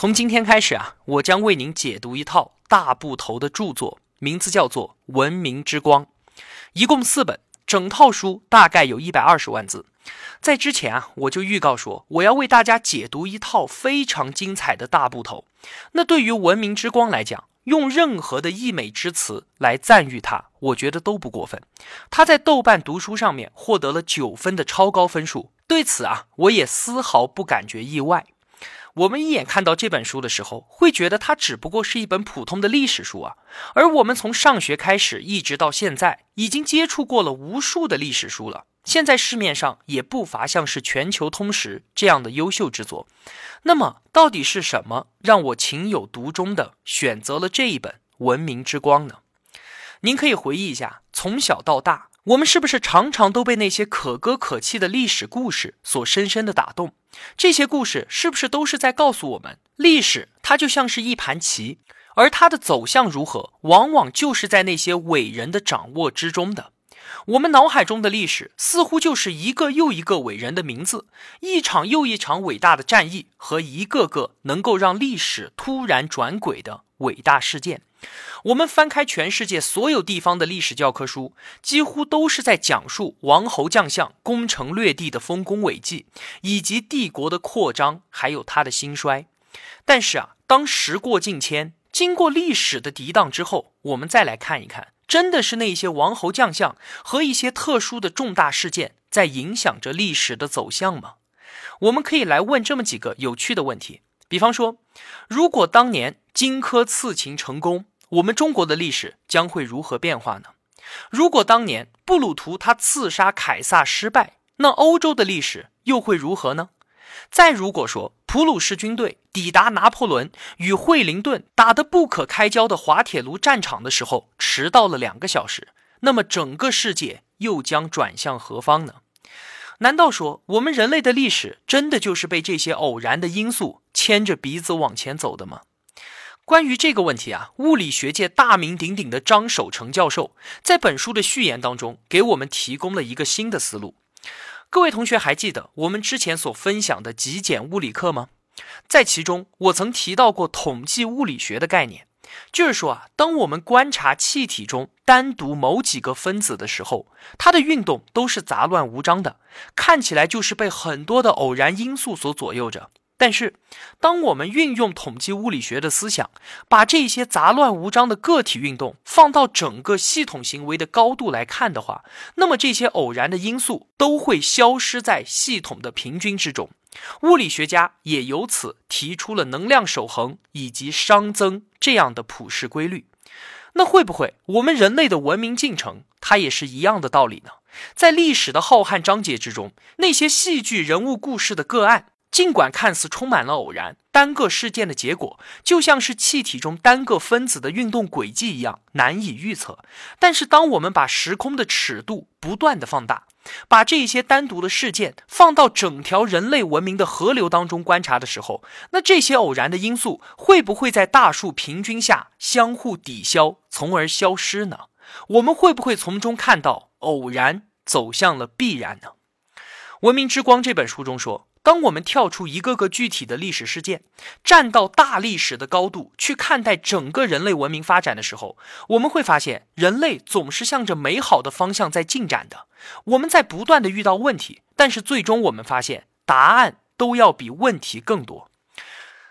从今天开始啊，我将为您解读一套大部头的著作，名字叫做《文明之光》，一共四本，整套书大概有一百二十万字。在之前啊，我就预告说，我要为大家解读一套非常精彩的大部头。那对于《文明之光》来讲，用任何的溢美之词来赞誉它，我觉得都不过分。他在豆瓣读书上面获得了九分的超高分数，对此啊，我也丝毫不感觉意外。我们一眼看到这本书的时候，会觉得它只不过是一本普通的历史书啊。而我们从上学开始一直到现在，已经接触过了无数的历史书了。现在市面上也不乏像是《全球通识》这样的优秀之作。那么，到底是什么让我情有独钟的选择了这一本《文明之光》呢？您可以回忆一下，从小到大。我们是不是常常都被那些可歌可泣的历史故事所深深的打动？这些故事是不是都是在告诉我们，历史它就像是一盘棋，而它的走向如何，往往就是在那些伟人的掌握之中的。我们脑海中的历史，似乎就是一个又一个伟人的名字，一场又一场伟大的战役和一个个能够让历史突然转轨的伟大事件。我们翻开全世界所有地方的历史教科书，几乎都是在讲述王侯将相攻城略地的丰功伟绩，以及帝国的扩张，还有它的兴衰。但是啊，当时过境迁，经过历史的涤荡之后，我们再来看一看，真的是那些王侯将相和一些特殊的重大事件在影响着历史的走向吗？我们可以来问这么几个有趣的问题，比方说，如果当年荆轲刺秦成功，我们中国的历史将会如何变化呢？如果当年布鲁图他刺杀凯撒失败，那欧洲的历史又会如何呢？再如果说普鲁士军队抵达拿破仑与惠灵顿打得不可开交的滑铁卢战场的时候迟到了两个小时，那么整个世界又将转向何方呢？难道说我们人类的历史真的就是被这些偶然的因素牵着鼻子往前走的吗？关于这个问题啊，物理学界大名鼎鼎的张守成教授在本书的序言当中给我们提供了一个新的思路。各位同学还记得我们之前所分享的极简物理课吗？在其中，我曾提到过统计物理学的概念，就是说啊，当我们观察气体中单独某几个分子的时候，它的运动都是杂乱无章的，看起来就是被很多的偶然因素所左右着。但是，当我们运用统计物理学的思想，把这些杂乱无章的个体运动放到整个系统行为的高度来看的话，那么这些偶然的因素都会消失在系统的平均之中。物理学家也由此提出了能量守恒以及熵增这样的普世规律。那会不会我们人类的文明进程，它也是一样的道理呢？在历史的浩瀚章节之中，那些戏剧人物故事的个案。尽管看似充满了偶然，单个事件的结果就像是气体中单个分子的运动轨迹一样难以预测。但是，当我们把时空的尺度不断的放大，把这些单独的事件放到整条人类文明的河流当中观察的时候，那这些偶然的因素会不会在大数平均下相互抵消，从而消失呢？我们会不会从中看到偶然走向了必然呢？《文明之光》这本书中说。当我们跳出一个个具体的历史事件，站到大历史的高度去看待整个人类文明发展的时候，我们会发现，人类总是向着美好的方向在进展的。我们在不断的遇到问题，但是最终我们发现，答案都要比问题更多。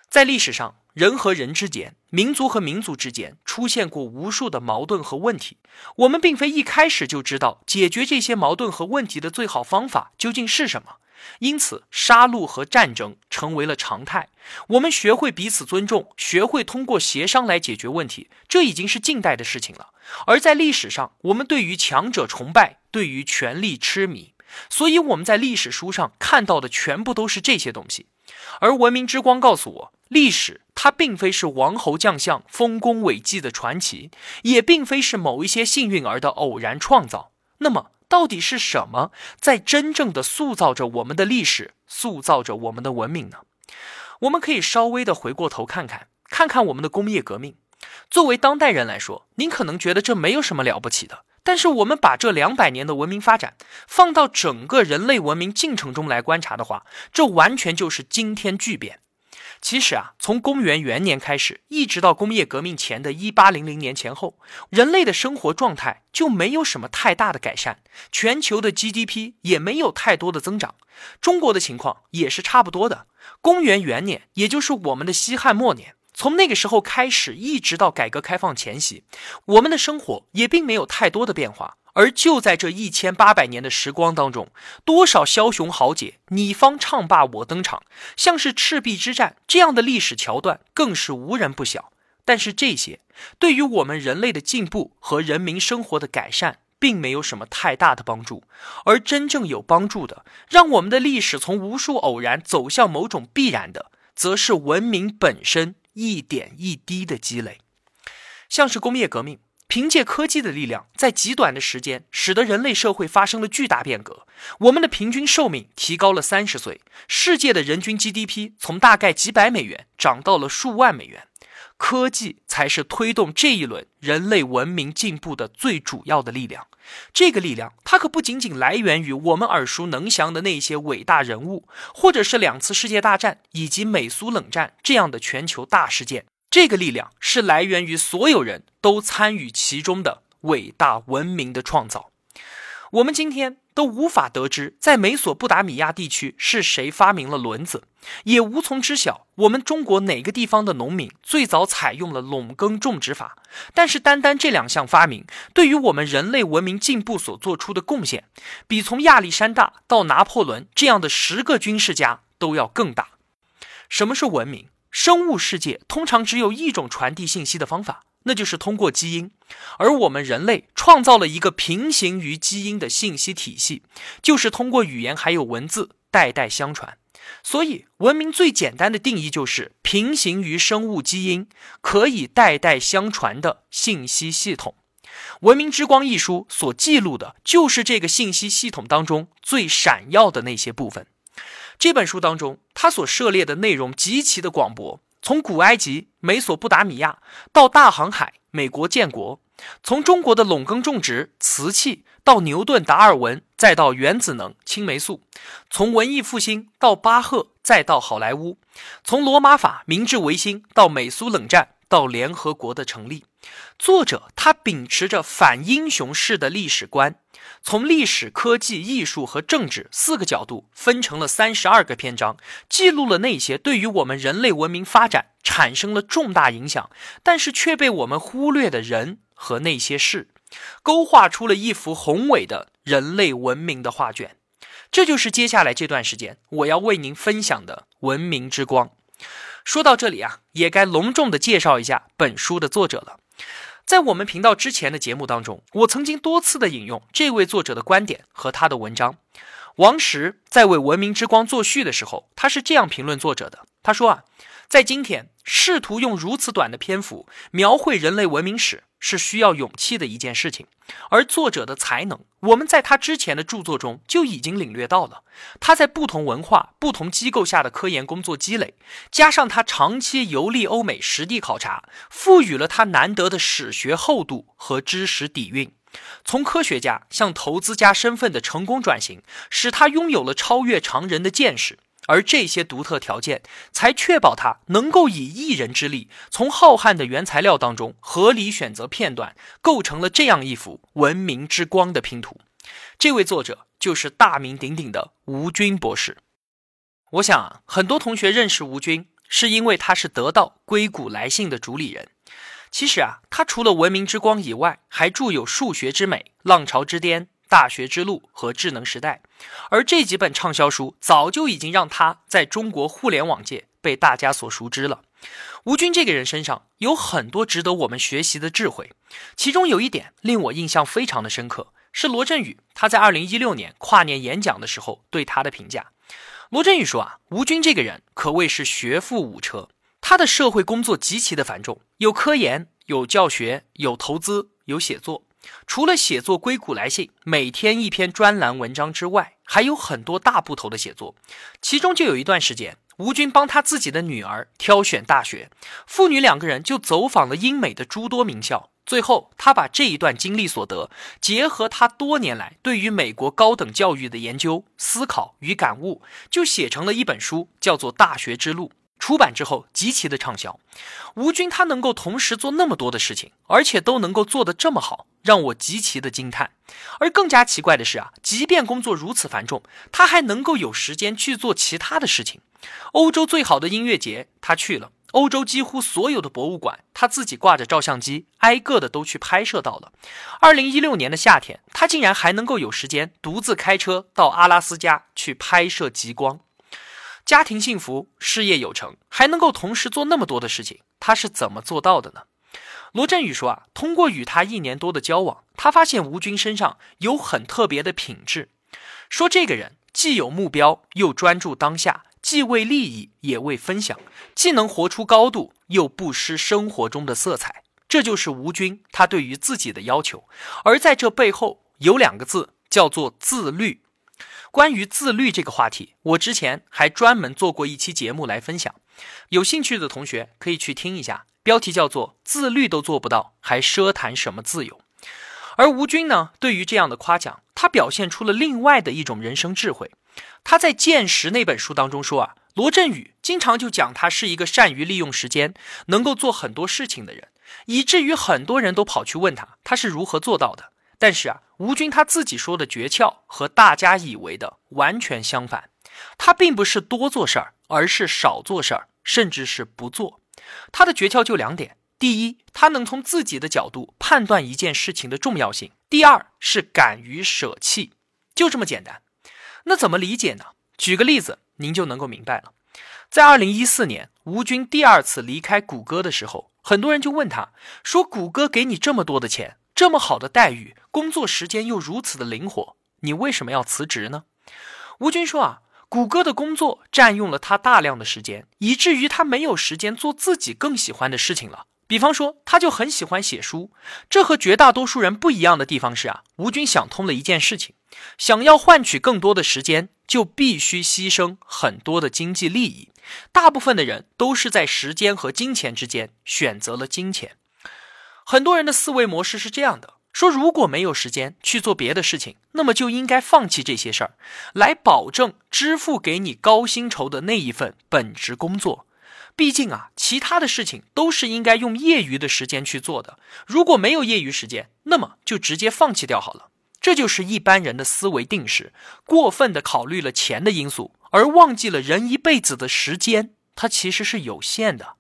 在历史上。人和人之间，民族和民族之间出现过无数的矛盾和问题。我们并非一开始就知道解决这些矛盾和问题的最好方法究竟是什么，因此杀戮和战争成为了常态。我们学会彼此尊重，学会通过协商来解决问题，这已经是近代的事情了。而在历史上，我们对于强者崇拜，对于权力痴迷，所以我们在历史书上看到的全部都是这些东西。而文明之光告诉我。历史它并非是王侯将相丰功伟绩的传奇，也并非是某一些幸运儿的偶然创造。那么，到底是什么在真正的塑造着我们的历史，塑造着我们的文明呢？我们可以稍微的回过头看看，看看我们的工业革命。作为当代人来说，您可能觉得这没有什么了不起的。但是我们把这两百年的文明发展放到整个人类文明进程中来观察的话，这完全就是惊天巨变。其实啊，从公元元年开始，一直到工业革命前的一八零零年前后，人类的生活状态就没有什么太大的改善，全球的 GDP 也没有太多的增长，中国的情况也是差不多的。公元元年，也就是我们的西汉末年。从那个时候开始，一直到改革开放前夕，我们的生活也并没有太多的变化。而就在这一千八百年的时光当中，多少枭雄豪杰，你方唱罢我登场，像是赤壁之战这样的历史桥段，更是无人不晓。但是这些对于我们人类的进步和人民生活的改善，并没有什么太大的帮助。而真正有帮助的，让我们的历史从无数偶然走向某种必然的，则是文明本身。一点一滴的积累，像是工业革命，凭借科技的力量，在极短的时间，使得人类社会发生了巨大变革。我们的平均寿命提高了三十岁，世界的人均 GDP 从大概几百美元涨到了数万美元。科技才是推动这一轮人类文明进步的最主要的力量。这个力量，它可不仅仅来源于我们耳熟能详的那些伟大人物，或者是两次世界大战以及美苏冷战这样的全球大事件。这个力量是来源于所有人都参与其中的伟大文明的创造。我们今天。都无法得知在美索不达米亚地区是谁发明了轮子，也无从知晓我们中国哪个地方的农民最早采用了垄耕种植法。但是，单单这两项发明对于我们人类文明进步所做出的贡献，比从亚历山大到拿破仑这样的十个军事家都要更大。什么是文明？生物世界通常只有一种传递信息的方法。那就是通过基因，而我们人类创造了一个平行于基因的信息体系，就是通过语言还有文字代代相传。所以，文明最简单的定义就是平行于生物基因、可以代代相传的信息系统。《文明之光》一书所记录的就是这个信息系统当中最闪耀的那些部分。这本书当中，他所涉猎的内容极其的广博。从古埃及、美索不达米亚到大航海、美国建国，从中国的垄耕种植、瓷器到牛顿、达尔文，再到原子能、青霉素；从文艺复兴到巴赫，再到好莱坞；从罗马法、明治维新到美苏冷战，到联合国的成立。作者他秉持着反英雄式的历史观，从历史、科技、艺术和政治四个角度分成了三十二个篇章，记录了那些对于我们人类文明发展产生了重大影响，但是却被我们忽略的人和那些事，勾画出了一幅宏伟的人类文明的画卷。这就是接下来这段时间我要为您分享的文明之光。说到这里啊，也该隆重的介绍一下本书的作者了。在我们频道之前的节目当中，我曾经多次的引用这位作者的观点和他的文章。王石在为《文明之光》作序的时候，他是这样评论作者的：他说啊，在今天试图用如此短的篇幅描绘人类文明史。是需要勇气的一件事情，而作者的才能，我们在他之前的著作中就已经领略到了。他在不同文化、不同机构下的科研工作积累，加上他长期游历欧美实地考察，赋予了他难得的史学厚度和知识底蕴。从科学家向投资家身份的成功转型，使他拥有了超越常人的见识。而这些独特条件，才确保他能够以一人之力，从浩瀚的原材料当中合理选择片段，构成了这样一幅文明之光的拼图。这位作者就是大名鼎鼎的吴军博士。我想很多同学认识吴军，是因为他是得到《硅谷来信》的主理人。其实啊，他除了文明之光以外，还著有《数学之美》《浪潮之巅》。大学之路和智能时代，而这几本畅销书早就已经让他在中国互联网界被大家所熟知了。吴军这个人身上有很多值得我们学习的智慧，其中有一点令我印象非常的深刻，是罗振宇他在二零一六年跨年演讲的时候对他的评价。罗振宇说啊，吴军这个人可谓是学富五车。他的社会工作极其的繁重，有科研，有教学，有投资，有写作。除了写作硅谷来信，每天一篇专栏文章之外，还有很多大部头的写作。其中就有一段时间，吴军帮他自己的女儿挑选大学，父女两个人就走访了英美的诸多名校。最后，他把这一段经历所得，结合他多年来对于美国高等教育的研究、思考与感悟，就写成了一本书，叫做《大学之路》。出版之后极其的畅销。吴军他能够同时做那么多的事情，而且都能够做得这么好，让我极其的惊叹。而更加奇怪的是啊，即便工作如此繁重，他还能够有时间去做其他的事情。欧洲最好的音乐节他去了，欧洲几乎所有的博物馆他自己挂着照相机，挨个的都去拍摄到了。二零一六年的夏天，他竟然还能够有时间独自开车到阿拉斯加去拍摄极光。家庭幸福，事业有成，还能够同时做那么多的事情，他是怎么做到的呢？罗振宇说啊，通过与他一年多的交往，他发现吴军身上有很特别的品质。说这个人既有目标，又专注当下，既为利益也为分享，既能活出高度，又不失生活中的色彩。这就是吴军他对于自己的要求。而在这背后有两个字，叫做自律。关于自律这个话题，我之前还专门做过一期节目来分享，有兴趣的同学可以去听一下，标题叫做“自律都做不到，还奢谈什么自由”。而吴军呢，对于这样的夸奖，他表现出了另外的一种人生智慧。他在《见识》那本书当中说啊，罗振宇经常就讲他是一个善于利用时间，能够做很多事情的人，以至于很多人都跑去问他，他是如何做到的。但是啊，吴军他自己说的诀窍和大家以为的完全相反。他并不是多做事儿，而是少做事儿，甚至是不做。他的诀窍就两点：第一，他能从自己的角度判断一件事情的重要性；第二，是敢于舍弃。就这么简单。那怎么理解呢？举个例子，您就能够明白了。在二零一四年，吴军第二次离开谷歌的时候，很多人就问他说：“谷歌给你这么多的钱。”这么好的待遇，工作时间又如此的灵活，你为什么要辞职呢？吴军说啊，谷歌的工作占用了他大量的时间，以至于他没有时间做自己更喜欢的事情了。比方说，他就很喜欢写书。这和绝大多数人不一样的地方是啊，吴军想通了一件事情：想要换取更多的时间，就必须牺牲很多的经济利益。大部分的人都是在时间和金钱之间选择了金钱。很多人的思维模式是这样的：说如果没有时间去做别的事情，那么就应该放弃这些事儿，来保证支付给你高薪酬的那一份本职工作。毕竟啊，其他的事情都是应该用业余的时间去做的。如果没有业余时间，那么就直接放弃掉好了。这就是一般人的思维定式，过分的考虑了钱的因素，而忘记了人一辈子的时间，它其实是有限的。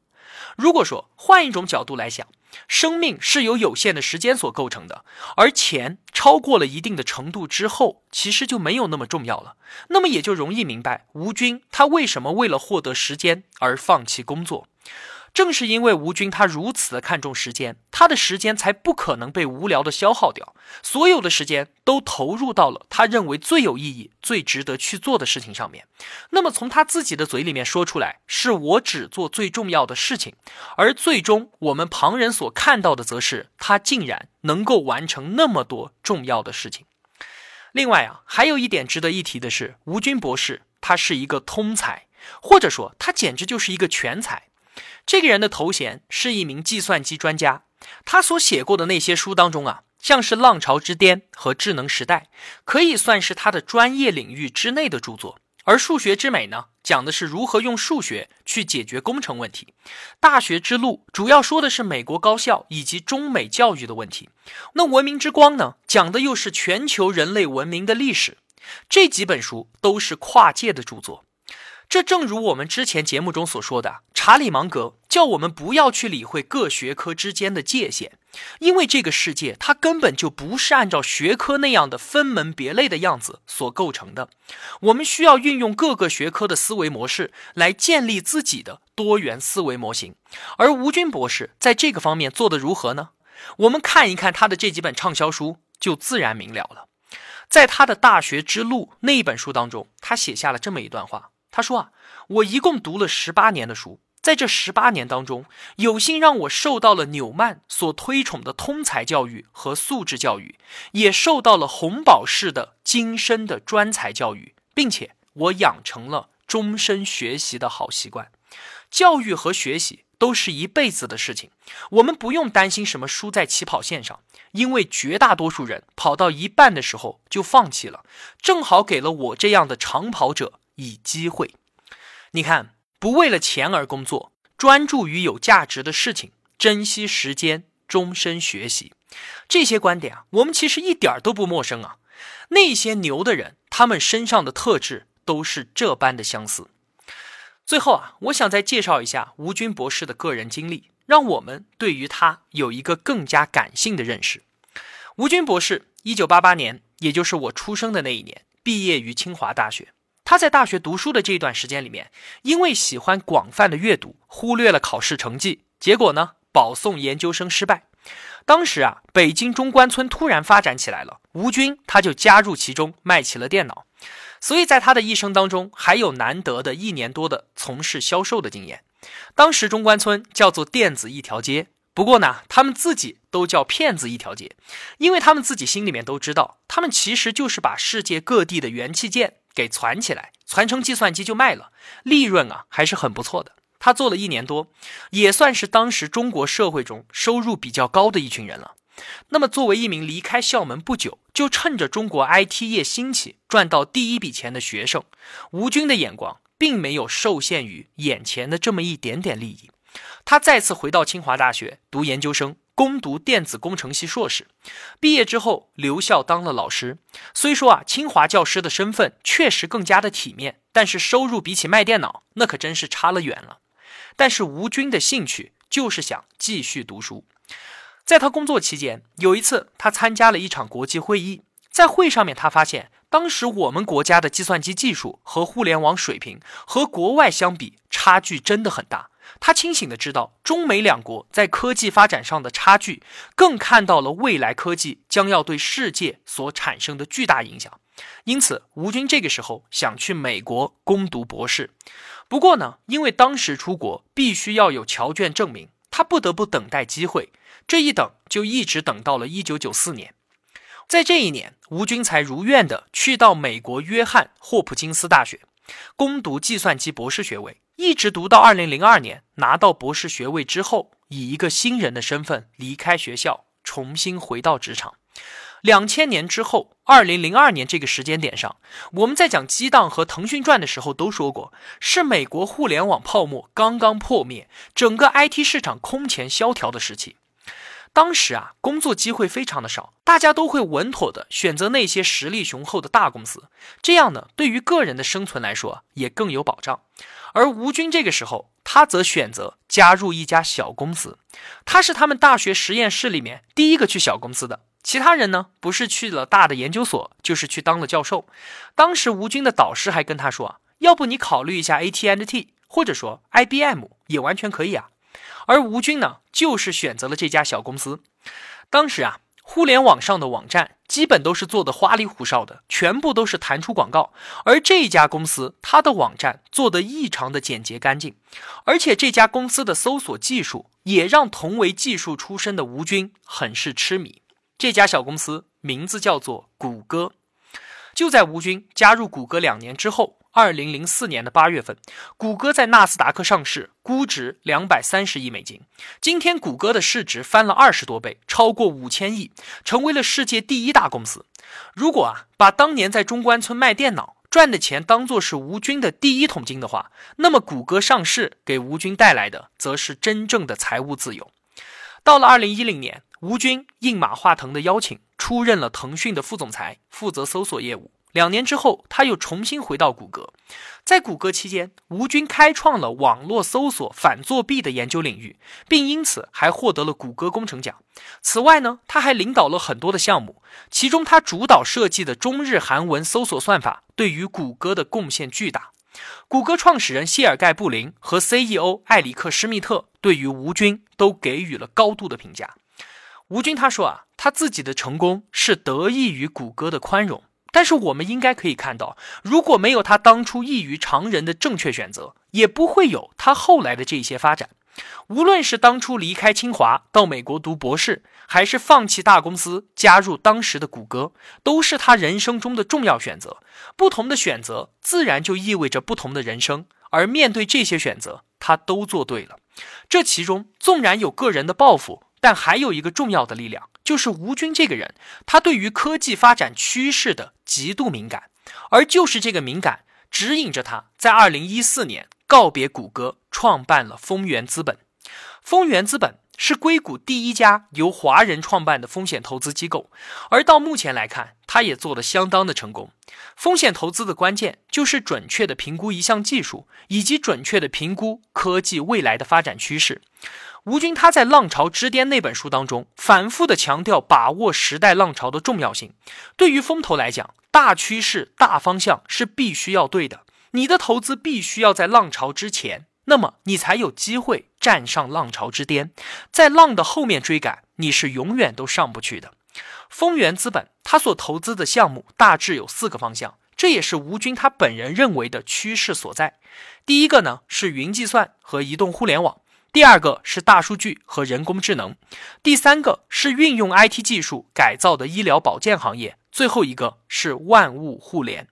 如果说换一种角度来想，生命是由有限的时间所构成的，而钱超过了一定的程度之后，其实就没有那么重要了。那么也就容易明白吴军他为什么为了获得时间而放弃工作。正是因为吴军他如此的看重时间，他的时间才不可能被无聊的消耗掉，所有的时间都投入到了他认为最有意义、最值得去做的事情上面。那么从他自己的嘴里面说出来，是我只做最重要的事情，而最终我们旁人所看到的，则是他竟然能够完成那么多重要的事情。另外啊，还有一点值得一提的是，吴军博士他是一个通才，或者说他简直就是一个全才。这个人的头衔是一名计算机专家，他所写过的那些书当中啊，像是《浪潮之巅》和《智能时代》，可以算是他的专业领域之内的著作。而《数学之美》呢，讲的是如何用数学去解决工程问题。《大学之路》主要说的是美国高校以及中美教育的问题。那《文明之光》呢，讲的又是全球人类文明的历史。这几本书都是跨界的著作。这正如我们之前节目中所说的，查理芒格叫我们不要去理会各学科之间的界限，因为这个世界它根本就不是按照学科那样的分门别类的样子所构成的。我们需要运用各个学科的思维模式来建立自己的多元思维模型。而吴军博士在这个方面做得如何呢？我们看一看他的这几本畅销书，就自然明了了。在他的《大学之路》那一本书当中，他写下了这么一段话。他说啊，我一共读了十八年的书，在这十八年当中，有幸让我受到了纽曼所推崇的通才教育和素质教育，也受到了洪堡式的精深的专才教育，并且我养成了终身学习的好习惯。教育和学习都是一辈子的事情，我们不用担心什么输在起跑线上，因为绝大多数人跑到一半的时候就放弃了，正好给了我这样的长跑者以机会。你看。不为了钱而工作，专注于有价值的事情，珍惜时间，终身学习，这些观点啊，我们其实一点都不陌生啊。那些牛的人，他们身上的特质都是这般的相似。最后啊，我想再介绍一下吴军博士的个人经历，让我们对于他有一个更加感性的认识。吴军博士，一九八八年，也就是我出生的那一年，毕业于清华大学。他在大学读书的这一段时间里面，因为喜欢广泛的阅读，忽略了考试成绩，结果呢，保送研究生失败。当时啊，北京中关村突然发展起来了，吴军他就加入其中，卖起了电脑。所以在他的一生当中，还有难得的一年多的从事销售的经验。当时中关村叫做电子一条街，不过呢，他们自己都叫骗子一条街，因为他们自己心里面都知道，他们其实就是把世界各地的元器件。给攒起来，攒成计算机就卖了，利润啊还是很不错的。他做了一年多，也算是当时中国社会中收入比较高的一群人了。那么，作为一名离开校门不久，就趁着中国 IT 业兴起赚到第一笔钱的学生，吴军的眼光并没有受限于眼前的这么一点点利益。他再次回到清华大学读研究生。攻读电子工程系硕士，毕业之后留校当了老师。虽说啊，清华教师的身份确实更加的体面，但是收入比起卖电脑，那可真是差了远了。但是吴军的兴趣就是想继续读书。在他工作期间，有一次他参加了一场国际会议，在会上面他发现，当时我们国家的计算机技术和互联网水平和国外相比，差距真的很大。他清醒的知道中美两国在科技发展上的差距，更看到了未来科技将要对世界所产生的巨大影响。因此，吴军这个时候想去美国攻读博士。不过呢，因为当时出国必须要有侨眷证明，他不得不等待机会。这一等就一直等到了一九九四年。在这一年，吴军才如愿的去到美国约翰霍普金斯大学攻读计算机博士学位。一直读到二零零二年拿到博士学位之后，以一个新人的身份离开学校，重新回到职场。两千年之后，二零零二年这个时间点上，我们在讲激荡和腾讯传的时候都说过，是美国互联网泡沫刚刚破灭，整个 IT 市场空前萧条的时期。当时啊，工作机会非常的少，大家都会稳妥的选择那些实力雄厚的大公司，这样呢，对于个人的生存来说也更有保障。而吴军这个时候，他则选择加入一家小公司，他是他们大学实验室里面第一个去小公司的，其他人呢，不是去了大的研究所，就是去当了教授。当时吴军的导师还跟他说啊，要不你考虑一下 AT&T，或者说 IBM 也完全可以啊。而吴军呢，就是选择了这家小公司。当时啊，互联网上的网站基本都是做的花里胡哨的，全部都是弹出广告。而这家公司，它的网站做的异常的简洁干净，而且这家公司的搜索技术也让同为技术出身的吴军很是痴迷。这家小公司名字叫做谷歌。就在吴军加入谷歌两年之后。二零零四年的八月份，谷歌在纳斯达克上市，估值两百三十亿美金。今天，谷歌的市值翻了二十多倍，超过五千亿，成为了世界第一大公司。如果啊，把当年在中关村卖电脑赚的钱当做是吴军的第一桶金的话，那么谷歌上市给吴军带来的，则是真正的财务自由。到了二零一零年，吴军应马化腾的邀请，出任了腾讯的副总裁，负责搜索业务。两年之后，他又重新回到谷歌。在谷歌期间，吴军开创了网络搜索反作弊的研究领域，并因此还获得了谷歌工程奖。此外呢，他还领导了很多的项目，其中他主导设计的中日韩文搜索算法对于谷歌的贡献巨大。谷歌创始人谢尔盖·布林和 CEO 艾里克·施密特对于吴军都给予了高度的评价。吴军他说啊，他自己的成功是得益于谷歌的宽容。但是我们应该可以看到，如果没有他当初异于常人的正确选择，也不会有他后来的这些发展。无论是当初离开清华到美国读博士，还是放弃大公司加入当时的谷歌，都是他人生中的重要选择。不同的选择，自然就意味着不同的人生。而面对这些选择，他都做对了。这其中纵然有个人的抱负，但还有一个重要的力量，就是吴军这个人，他对于科技发展趋势的极度敏感，而就是这个敏感，指引着他在二零一四年告别谷歌，创办了丰源资本。丰源资本是硅谷第一家由华人创办的风险投资机构，而到目前来看，他也做得相当的成功。风险投资的关键就是准确的评估一项技术，以及准确的评估科技未来的发展趋势。吴军他在《浪潮之巅》那本书当中，反复的强调把握时代浪潮的重要性。对于风投来讲，大趋势、大方向是必须要对的，你的投资必须要在浪潮之前。那么你才有机会站上浪潮之巅，在浪的后面追赶，你是永远都上不去的。丰源资本他所投资的项目大致有四个方向，这也是吴军他本人认为的趋势所在。第一个呢是云计算和移动互联网，第二个是大数据和人工智能，第三个是运用 IT 技术改造的医疗保健行业，最后一个是万物互联。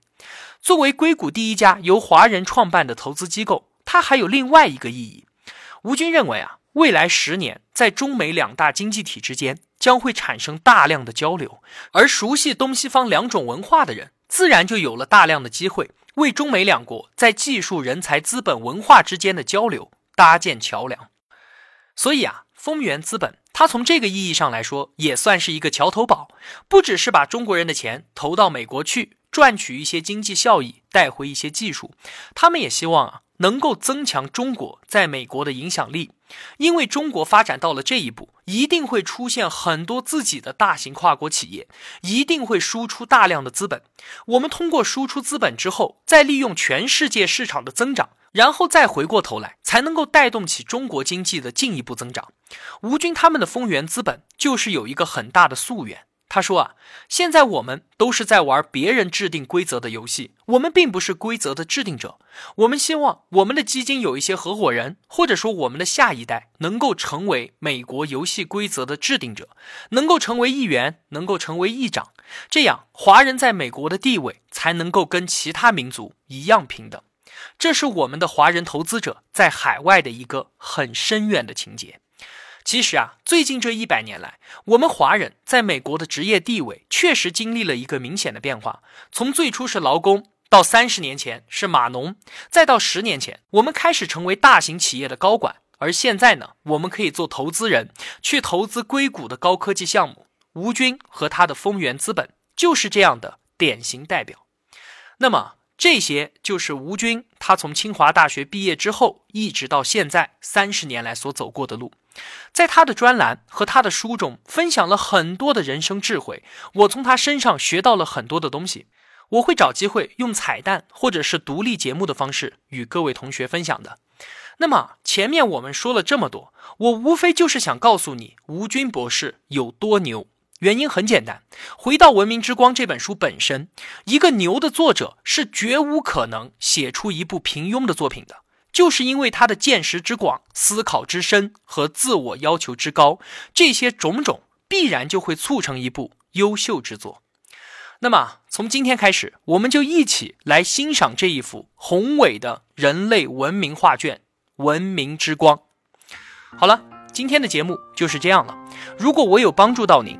作为硅谷第一家由华人创办的投资机构。它还有另外一个意义。吴军认为啊，未来十年在中美两大经济体之间将会产生大量的交流，而熟悉东西方两种文化的人，自然就有了大量的机会为中美两国在技术、人才、资本、文化之间的交流搭建桥梁。所以啊，丰源资本它从这个意义上来说，也算是一个桥头堡，不只是把中国人的钱投到美国去赚取一些经济效益，带回一些技术，他们也希望啊。能够增强中国在美国的影响力，因为中国发展到了这一步，一定会出现很多自己的大型跨国企业，一定会输出大量的资本。我们通过输出资本之后，再利用全世界市场的增长，然后再回过头来，才能够带动起中国经济的进一步增长。吴军他们的丰源资本就是有一个很大的溯源。他说啊，现在我们都是在玩别人制定规则的游戏，我们并不是规则的制定者。我们希望我们的基金有一些合伙人，或者说我们的下一代能够成为美国游戏规则的制定者，能够成为议员，能够成为议长，这样华人在美国的地位才能够跟其他民族一样平等。这是我们的华人投资者在海外的一个很深远的情节。其实啊，最近这一百年来，我们华人在美国的职业地位确实经历了一个明显的变化。从最初是劳工，到三十年前是码农，再到十年前，我们开始成为大型企业的高管。而现在呢，我们可以做投资人，去投资硅谷的高科技项目。吴军和他的丰源资本就是这样的典型代表。那么，这些就是吴军他从清华大学毕业之后，一直到现在三十年来所走过的路。在他的专栏和他的书中，分享了很多的人生智慧。我从他身上学到了很多的东西。我会找机会用彩蛋或者是独立节目的方式与各位同学分享的。那么前面我们说了这么多，我无非就是想告诉你吴军博士有多牛。原因很简单，回到《文明之光》这本书本身，一个牛的作者是绝无可能写出一部平庸的作品的。就是因为他的见识之广、思考之深和自我要求之高，这些种种必然就会促成一部优秀之作。那么，从今天开始，我们就一起来欣赏这一幅宏伟的人类文明画卷——文明之光。好了，今天的节目就是这样了。如果我有帮助到您，